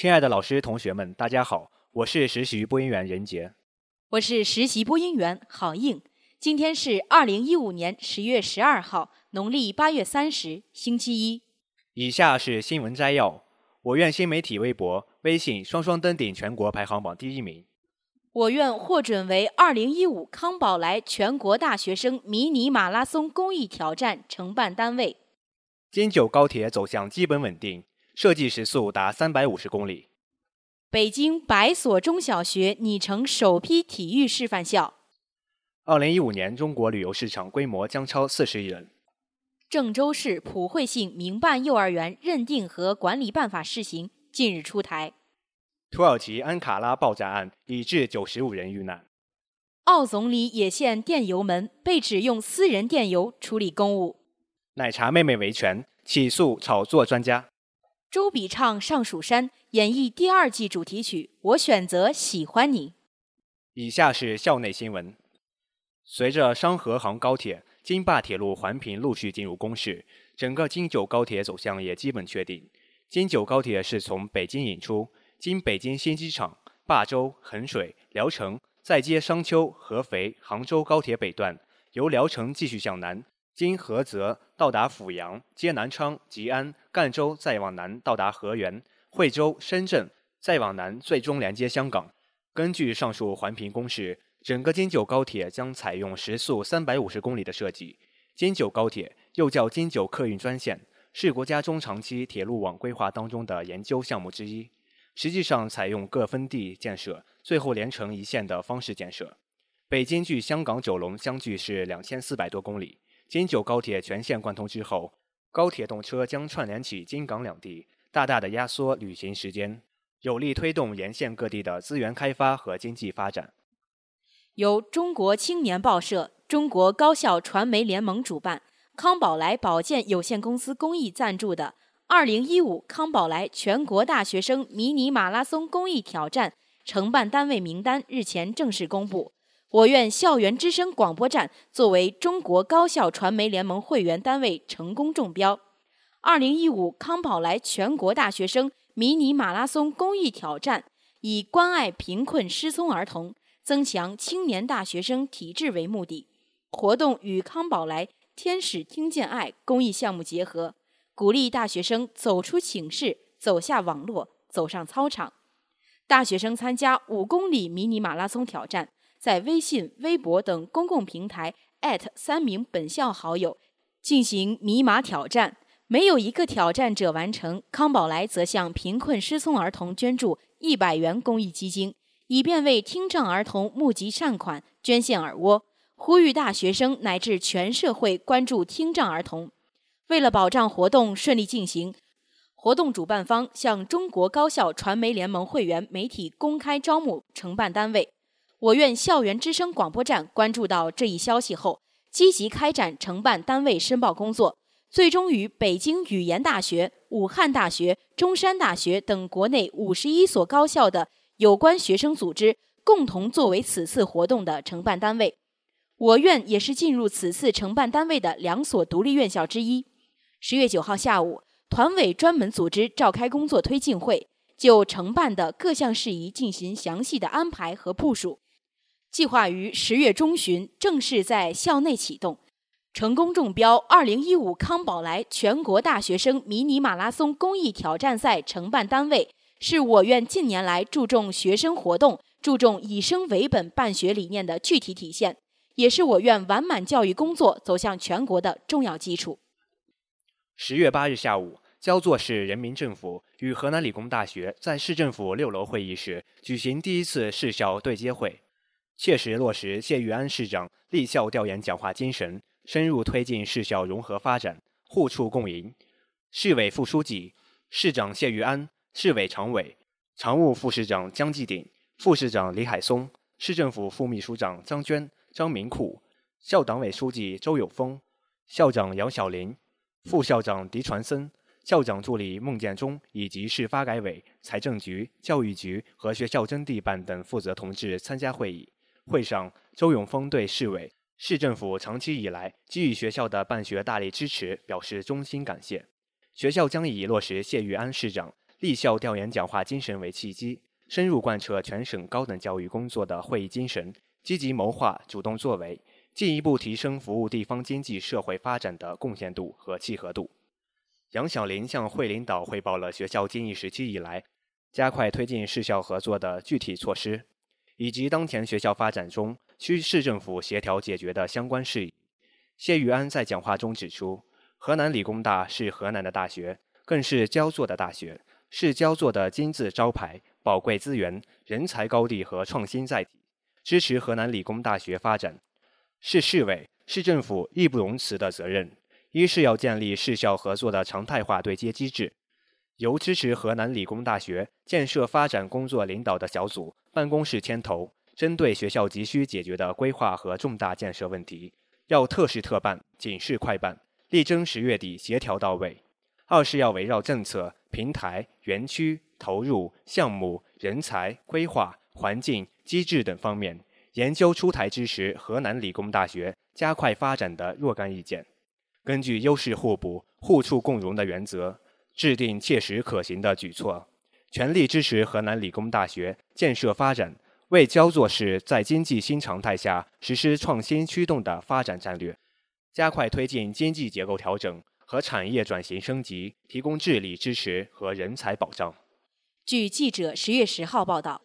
亲爱的老师、同学们，大家好，我是实习播音员任杰，我是实习播音员郝应。今天是二零一五年十月十二号，农历八月三十，星期一。以下是新闻摘要：我院新媒体微博、微信双双登顶全国排行榜第一名。我院获准为二零一五康宝莱全国大学生迷你马拉松公益挑战承办单位。京九高铁走向基本稳定。设计时速达三百五十公里。北京百所中小学拟成首批体育示范校。二零一五年中国旅游市场规模将超四十亿人。郑州市普惠性民办幼儿园认定和管理办法试行近日出台。土耳其安卡拉爆炸案已致九十五人遇难。澳总理野县电油门被指用私人电油处理公务。奶茶妹妹维权起诉炒作专家。周笔畅《上蜀山》演绎第二季主题曲，我选择喜欢你。以下是校内新闻：随着商河杭高铁、京霸铁路环评陆续进入公示，整个京九高铁走向也基本确定。京九高铁是从北京引出，经北京新机场、霸州、衡水、聊城，再接商丘、合肥、杭州高铁北段，由聊城继续向南。经菏泽到达阜阳，接南昌、吉安、赣州，再往南到达河源、惠州、深圳，再往南最终连接香港。根据上述环评公示，整个京九高铁将采用时速三百五十公里的设计。京九高铁又叫京九客运专线，是国家中长期铁路网规划当中的研究项目之一。实际上采用各分地建设，最后连成一线的方式建设。北京距香港九龙相距是两千四百多公里。京九高铁全线贯通之后，高铁动车将串联起京港两地，大大的压缩旅行时间，有力推动沿线各地的资源开发和经济发展。由中国青年报社、中国高校传媒联盟主办，康宝莱保健有限公司公益赞助的二零一五康宝莱全国大学生迷你马拉松公益挑战承办单位名单日前正式公布。我院校园之声广播站作为中国高校传媒联盟会员单位，成功中标。二零一五康宝莱全国大学生迷你马拉松公益挑战，以关爱贫困失聪儿童、增强青年大学生体质为目的。活动与康宝莱“天使听见爱”公益项目结合，鼓励大学生走出寝室，走下网络，走上操场。大学生参加五公里迷你马拉松挑战。在微信、微博等公共平台艾特三名本校好友进行迷马挑战，没有一个挑战者完成，康宝莱则向贫困失聪儿童捐助一百元公益基金，以便为听障儿童募集善款、捐献耳蜗。呼吁大学生乃至全社会关注听障儿童。为了保障活动顺利进行，活动主办方向中国高校传媒联盟会员媒体公开招募承办单位。我院校园之声广播站关注到这一消息后，积极开展承办单位申报工作，最终与北京语言大学、武汉大学、中山大学等国内五十一所高校的有关学生组织共同作为此次活动的承办单位。我院也是进入此次承办单位的两所独立院校之一。十月九号下午，团委专门组织召开工作推进会，就承办的各项事宜进行详细的安排和部署。计划于十月中旬正式在校内启动，成功中标。二零一五康宝莱全国大学生迷你马拉松公益挑战赛承办单位，是我院近年来注重学生活动、注重以生为本办学理念的具体体现，也是我院完满教育工作走向全国的重要基础。十月八日下午，焦作市人民政府与河南理工大学在市政府六楼会议室举行第一次市校对接会。切实落实谢玉安市长立校调研讲话精神，深入推进市校融合发展，互促共赢。市委副书记、市长谢玉安，市委常委、常务副市长江继鼎，副市长李海松，市政府副秘书长张娟、张明库，校党委书记周有峰，校长杨晓林，副校长狄传森。校长助理孟建中以及市发改委、财政局、教育局和学校征地办等负责同志参加会议。会上，周永峰对市委、市政府长期以来给予学校的办学大力支持表示衷心感谢。学校将以落实谢玉安市长立校调研讲话精神为契机，深入贯彻全省高等教育工作的会议精神，积极谋划、主动作为，进一步提升服务地方经济社会发展的贡献度和契合度。杨晓林向会领导汇报了学校近一时期以来加快推进市校合作的具体措施，以及当前学校发展中需市政府协调解决的相关事宜。谢玉安在讲话中指出，河南理工大是河南的大学，更是焦作的大学，是焦作的金字招牌、宝贵资源、人才高地和创新载体。支持河南理工大学发展，是市委、市政府义不容辞的责任。一是要建立市校合作的常态化对接机制，由支持河南理工大学建设发展工作领导的小组办公室牵头，针对学校急需解决的规划和重大建设问题，要特事特办、紧事快办，力争十月底协调到位。二是要围绕政策、平台、园区、投入、项目、人才、规划、环境、机制等方面，研究出台支持河南理工大学加快发展的若干意见。根据优势互补、互促共荣的原则，制定切实可行的举措，全力支持河南理工大学建设发展，为焦作市在经济新常态下实施创新驱动的发展战略，加快推进经济结构调整和产业转型升级提供智力支持和人才保障。据记者十月十号报道，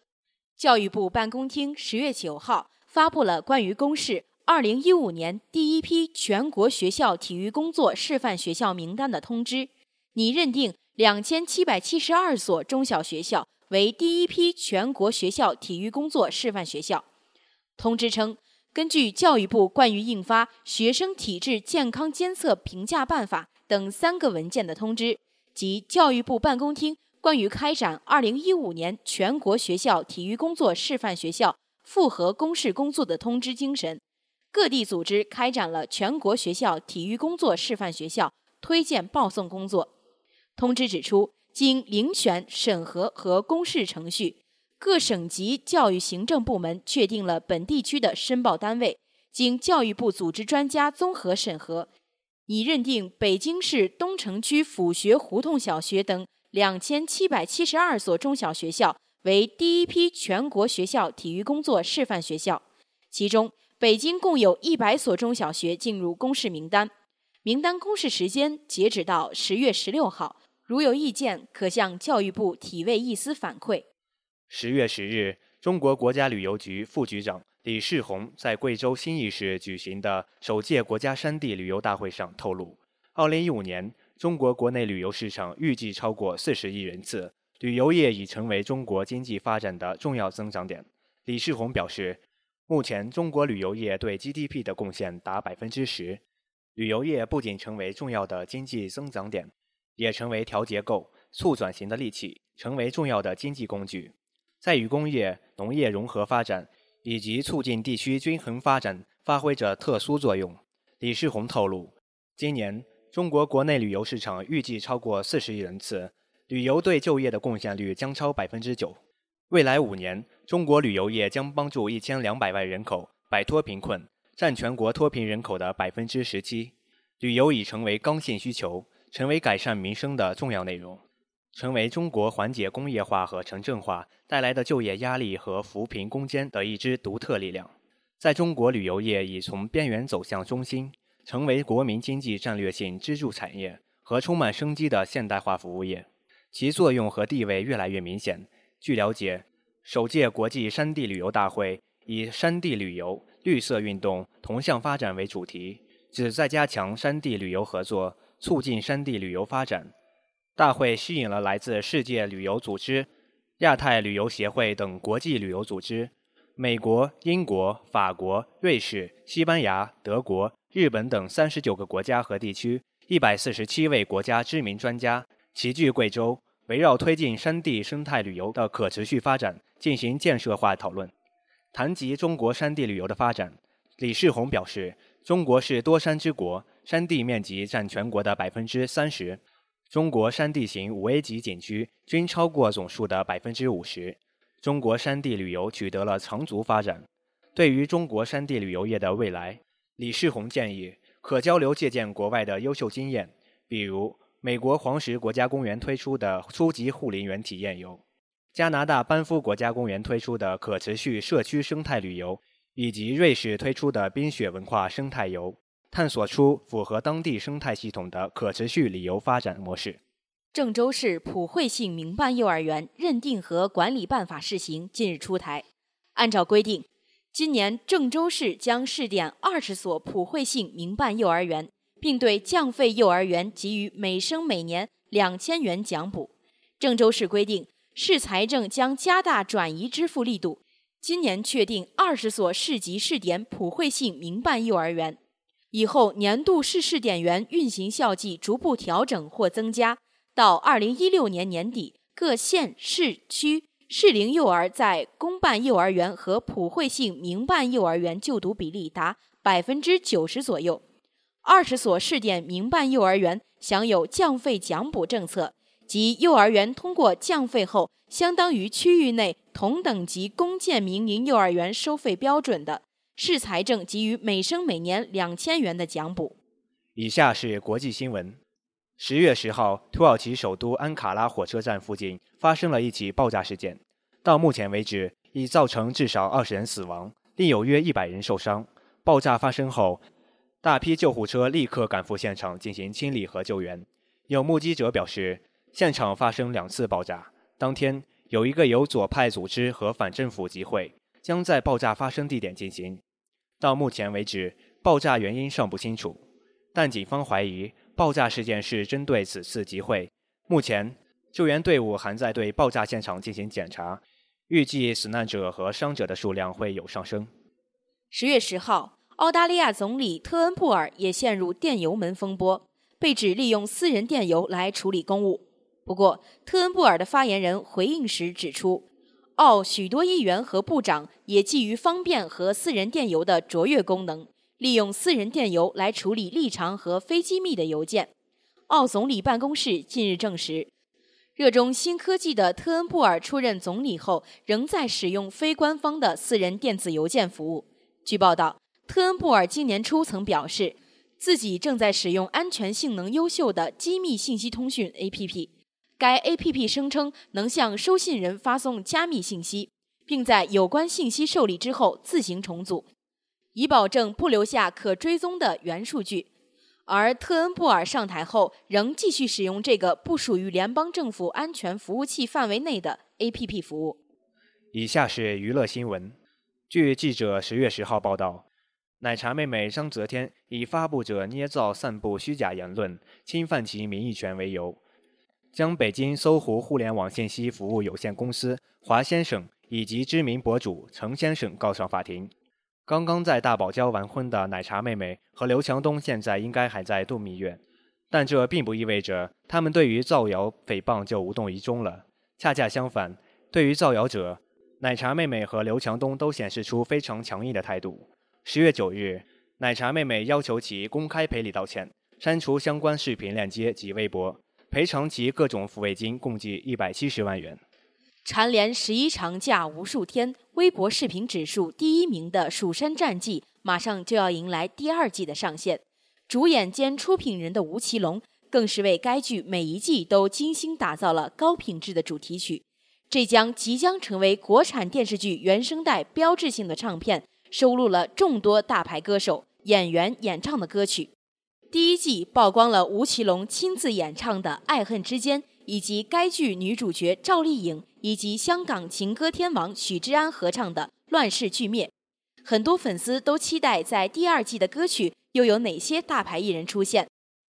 教育部办公厅十月九号发布了关于公示。二零一五年第一批全国学校体育工作示范学校名单的通知，拟认定两千七百七十二所中小学校为第一批全国学校体育工作示范学校。通知称，根据教育部关于印发《学生体质健康监测评价办法》等三个文件的通知及教育部办公厅关于开展二零一五年全国学校体育工作示范学校复核公示工作的通知精神。各地组织开展了全国学校体育工作示范学校推荐报送工作。通知指出，经遴选、审核和公示程序，各省级教育行政部门确定了本地区的申报单位。经教育部组织专家综合审核，已认定北京市东城区府学胡同小学等两千七百七十二所中小学校为第一批全国学校体育工作示范学校，其中。北京共有一百所中小学进入公示名单，名单公示时间截止到十月十六号。如有意见，可向教育部体卫艺司反馈。十月十日，中国国家旅游局副局长李世宏在贵州兴义市举行的首届国家山地旅游大会上透露，二零一五年中国国内旅游市场预计超过四十亿人次，旅游业已成为中国经济发展的重要增长点。李世宏表示。目前，中国旅游业对 GDP 的贡献达百分之十。旅游业不仅成为重要的经济增长点，也成为调结构、促转型的利器，成为重要的经济工具，在与工业、农业融合发展以及促进地区均衡发展发挥着特殊作用。李世宏透露，今年中国国内旅游市场预计超过四十亿人次，旅游对就业的贡献率将超百分之九。未来五年，中国旅游业将帮助一千两百万人口摆脱贫困，占全国脱贫人口的百分之十七。旅游已成为刚性需求，成为改善民生的重要内容，成为中国缓解工业化和城镇化带来的就业压力和扶贫攻坚的一支独特力量。在中国旅游业已从边缘走向中心，成为国民经济战略性支柱产业和充满生机的现代化服务业，其作用和地位越来越明显。据了解，首届国际山地旅游大会以“山地旅游、绿色运动、同向发展”为主题，旨在加强山地旅游合作，促进山地旅游发展。大会吸引了来自世界旅游组织、亚太旅游协会等国际旅游组织、美国、英国、法国、瑞士、西班牙、德国、日本等三十九个国家和地区，一百四十七位国家知名专家齐聚贵州，围绕推进山地生态旅游的可持续发展进行建设化讨论。谈及中国山地旅游的发展，李世宏表示：“中国是多山之国，山地面积占全国的百分之三十。中国山地型五 A 级景区均超过总数的百分之五十。中国山地旅游取得了长足发展。对于中国山地旅游业的未来，李世宏建议可交流借鉴国外的优秀经验，比如美国黄石国家公园推出的初级护林员体验游。”加拿大班夫国家公园推出的可持续社区生态旅游，以及瑞士推出的冰雪文化生态游，探索出符合当地生态系统的可持续旅游发展模式。郑州市普惠性民办幼儿园认定和管理办法试行近日出台。按照规定，今年郑州市将试点二十所普惠性民办幼儿园，并对降费幼儿园给予每生每年两千元奖补。郑州市规定。市财政将加大转移支付力度，今年确定二十所市级试点普惠性民办幼儿园，以后年度市试点园运行校际逐步调整或增加，到二零一六年年底，各县市区适龄幼儿在公办幼儿园和普惠性民办幼儿园就读比例达百分之九十左右，二十所试点民办幼儿园享有降费奖补政策。即幼儿园通过降费后，相当于区域内同等级公建民营幼儿园收费标准的，市财政给予每生每年两千元的奖补。以下是国际新闻：十月十号，土耳其首都安卡拉火车站附近发生了一起爆炸事件，到目前为止已造成至少二十人死亡，另有约一百人受伤。爆炸发生后，大批救护车立刻赶赴现场进行清理和救援。有目击者表示。现场发生两次爆炸。当天有一个由左派组织和反政府集会将在爆炸发生地点进行。到目前为止，爆炸原因尚不清楚，但警方怀疑爆炸事件是针对此次集会。目前，救援队伍还在对爆炸现场进行检查，预计死难者和伤者的数量会有上升。十月十号，澳大利亚总理特恩布尔也陷入电邮门风波，被指利用私人电邮来处理公务。不过，特恩布尔的发言人回应时指出，澳许多议员和部长也基于方便和私人电邮的卓越功能，利用私人电邮来处理立场和非机密的邮件。澳总理办公室近日证实，热衷新科技的特恩布尔出任总理后，仍在使用非官方的私人电子邮件服务。据报道，特恩布尔今年初曾表示，自己正在使用安全性能优秀的机密信息通讯 APP。该 APP 声称能向收信人发送加密信息，并在有关信息受理之后自行重组，以保证不留下可追踪的原数据。而特恩布尔上台后，仍继续使用这个不属于联邦政府安全服务器范围内的 APP 服务。以下是娱乐新闻。据记者十月十号报道，奶茶妹妹张泽天以发布者捏造、散布虚假言论、侵犯其名誉权为由。将北京搜狐互联网信息服务有限公司华先生以及知名博主程先生告上法庭。刚刚在大堡礁完婚的奶茶妹妹和刘强东现在应该还在度蜜月，但这并不意味着他们对于造谣诽谤就无动于衷了。恰恰相反，对于造谣者，奶茶妹妹和刘强东都显示出非常强硬的态度。十月九日，奶茶妹妹要求其公开赔礼道歉，删除相关视频链接及微博。赔偿及各种抚慰金共计一百七十万元。蝉联十一长假无数天，微博视频指数第一名的《蜀山战记》马上就要迎来第二季的上线。主演兼出品人的吴奇隆更是为该剧每一季都精心打造了高品质的主题曲。这将即将成为国产电视剧原声带标志性的唱片，收录了众多大牌歌手、演员演唱的歌曲。第一季曝光了吴奇隆亲自演唱的《爱恨之间》，以及该剧女主角赵丽颖以及香港情歌天王许志安合唱的《乱世俱灭》。很多粉丝都期待在第二季的歌曲又有哪些大牌艺人出现。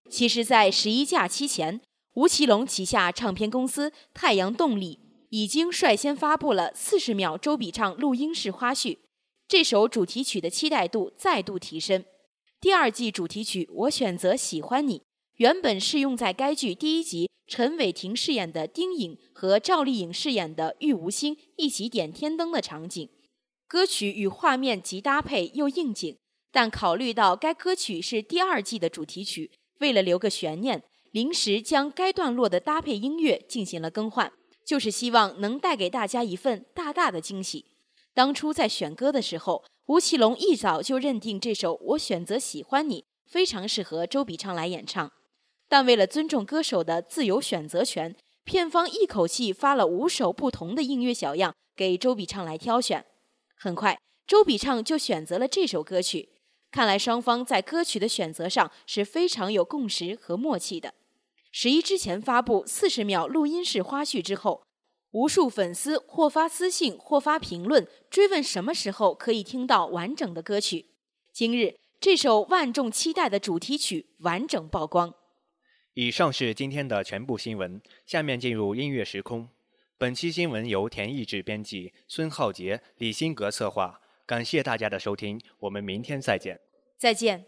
其实，在十一假期前，吴奇隆旗下唱片公司太阳动力已经率先发布了四十秒周笔畅录音室花絮，这首主题曲的期待度再度提升。第二季主题曲《我选择喜欢你》原本是用在该剧第一集陈伟霆饰演的丁颖和赵丽颖饰演的玉无心一起点天灯的场景，歌曲与画面极搭配又应景。但考虑到该歌曲是第二季的主题曲，为了留个悬念，临时将该段落的搭配音乐进行了更换，就是希望能带给大家一份大大的惊喜。当初在选歌的时候，吴奇隆一早就认定这首《我选择喜欢你》非常适合周笔畅来演唱，但为了尊重歌手的自由选择权，片方一口气发了五首不同的音乐小样给周笔畅来挑选。很快，周笔畅就选择了这首歌曲。看来双方在歌曲的选择上是非常有共识和默契的。十一之前发布四十秒录音室花絮之后，无数粉丝或发私信或发评论追问什么时候可以听到完整的歌曲。今日，这首万众期待的主题曲完整曝光。以上是今天的全部新闻，下面进入音乐时空。本期新闻由田义志编辑，孙浩杰、李新格策划。感谢大家的收听，我们明天再见。再见。